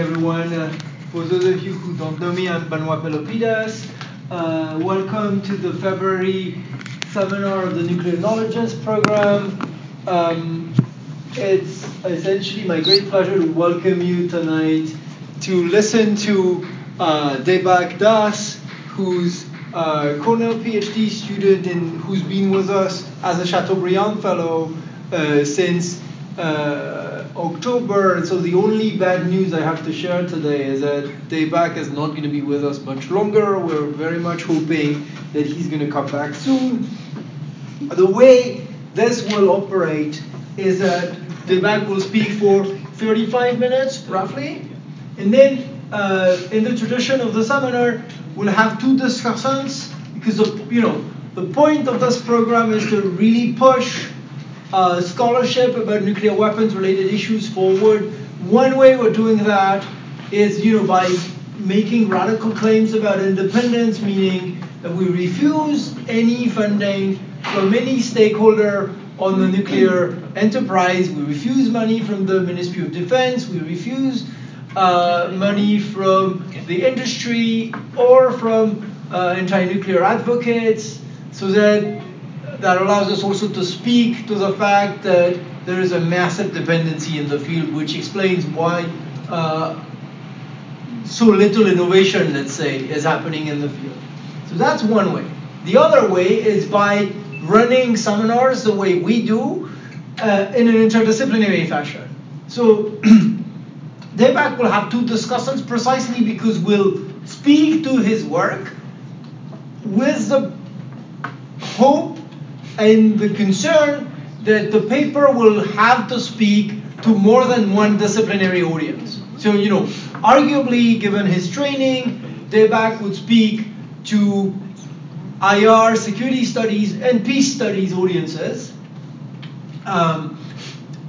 everyone. Uh, for those of you who don't know me, I'm Benoit Pelopidas. Uh, welcome to the February seminar of the Nuclear Knowledges Program. Um, it's essentially my great pleasure to welcome you tonight to listen to uh, Deepak Das, who's a Cornell PhD student and who's been with us as a Chateaubriand Fellow uh, since uh, October. So the only bad news I have to share today is that Deepak is not going to be with us much longer. We're very much hoping that he's going to come back soon. The way this will operate is that Deepak will speak for 35 minutes, roughly, and then uh, in the tradition of the seminar, we'll have two discussions because the, you know the point of this program is to really push uh, scholarship about nuclear weapons related issues forward. One way we're doing that is, you know, by making radical claims about independence, meaning that we refuse any funding from any stakeholder on the nuclear enterprise. We refuse money from the Ministry of Defense. We refuse uh, money from the industry or from uh, anti-nuclear advocates, so that that allows us also to speak to the fact that there is a massive dependency in the field, which explains why uh, so little innovation, let's say, is happening in the field. So that's one way. The other way is by running seminars the way we do uh, in an interdisciplinary fashion. So Deepak will have two discussions precisely because we'll speak to his work with the hope and the concern that the paper will have to speak to more than one disciplinary audience. So, you know, arguably, given his training, Deepak would speak to IR, security studies, and peace studies audiences. Um,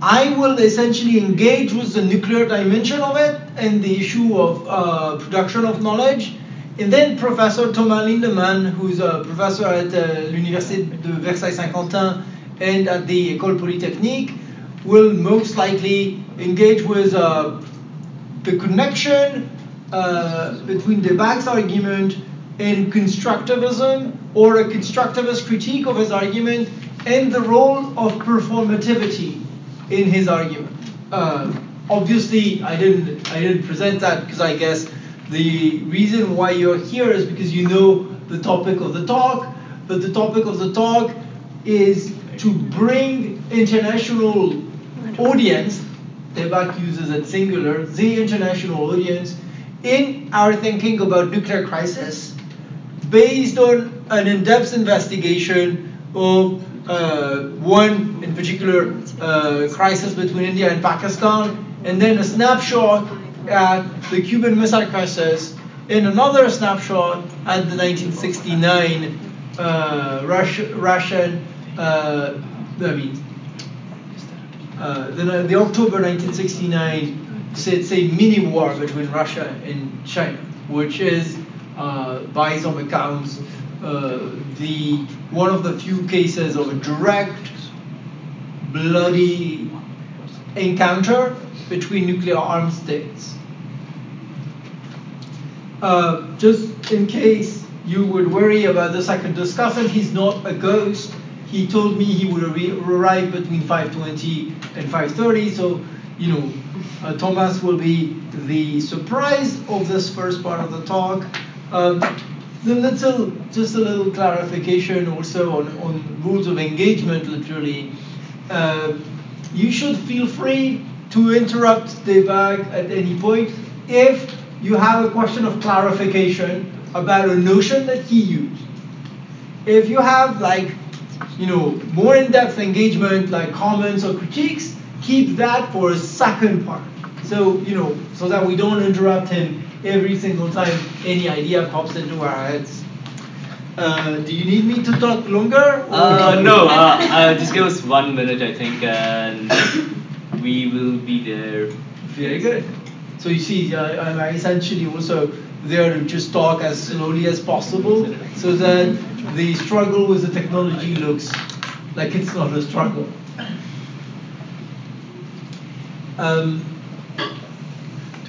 I will essentially engage with the nuclear dimension of it and the issue of uh, production of knowledge. And then Professor Thomas Lindemann, who's a professor at uh, l'Université de Versailles-Saint-Quentin and at the École Polytechnique, will most likely engage with uh, the connection uh, between Deepak's argument and constructivism, or a constructivist critique of his argument, and the role of performativity in his argument. Uh, obviously, I didn't I didn't present that because I guess the reason why you're here is because you know the topic of the talk. But the topic of the talk is to bring international audience. Deepak uses it singular, the international audience, in our thinking about nuclear crisis, based on an in-depth investigation of uh, one in particular uh, crisis between India and Pakistan, and then a snapshot at the Cuban Missile Crisis, in another snapshot at the 1969 uh, Russian, uh, I mean, uh, the, the October 1969, say, say mini war between Russia and China, which is, uh, by some accounts, uh, the one of the few cases of a direct, bloody encounter between nuclear armed states. Uh, just in case you would worry about the discuss discussant, he's not a ghost. He told me he would arrive between 5:20 and 5:30. So, you know, uh, Thomas will be the surprise of this first part of the talk. Um, the little, just a little clarification also on, on rules of engagement, literally. Uh, you should feel free to interrupt Deepak at any point if you have a question of clarification about a notion that he used. If you have like, you know, more in-depth engagement, like comments or critiques, keep that for a second part. So, you know, so that we don't interrupt him every single time any idea pops into our heads. Uh, do you need me to talk longer? Uh, no, uh, uh, just give us one minute, I think, and we will be there. Very good. So you see, I'm essentially also there to just talk as slowly as possible so that the struggle with the technology looks like it's not a struggle. Um,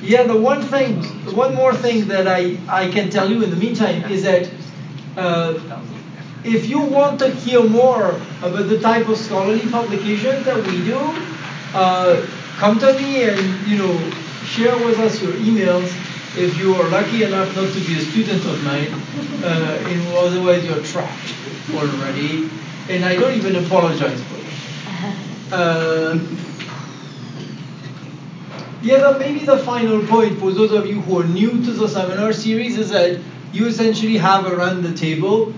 Yeah, the one thing, one more thing that I, I can tell you in the meantime is that uh, if you want to hear more about the type of scholarly publications that we do, uh, come to me and you know share with us your emails if you are lucky enough not to be a student of mine. Uh, in otherwise you're trapped already, and I don't even apologize for it. Uh, yeah, maybe the final point for those of you who are new to the seminar series is that you essentially have around the table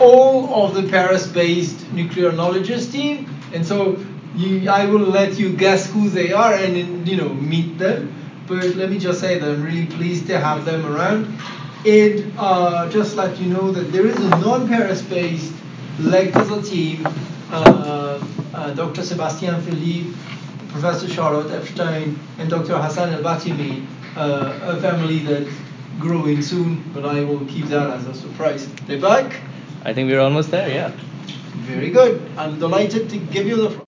all of the Paris-based nuclear knowledge team, and so you, I will let you guess who they are and you know meet them. But let me just say that I'm really pleased to have them around. And uh, just let you know that there is a non-Paris-based leg to the team. Uh, uh, Dr. Sébastien Philippe, Professor Charlotte Epstein, and Dr. Hassan Elbahtimy, uh, a family that's growing soon, but I will keep that as a surprise. They're back. I think we're almost there, yeah. Very good. I'm delighted to give you the